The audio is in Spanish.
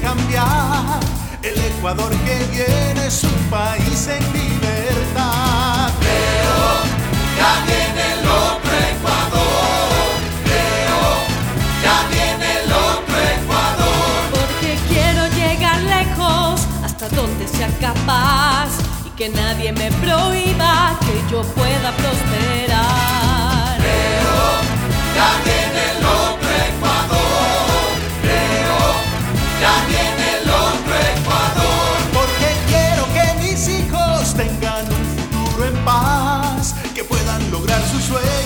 cambiar. El Ecuador que viene es un país en libertad. Veo, ya viene el otro Ecuador. Veo, ya viene el otro Ecuador. Porque quiero llegar lejos, hasta donde sea capaz. Y que nadie me prohíba que sus sueños.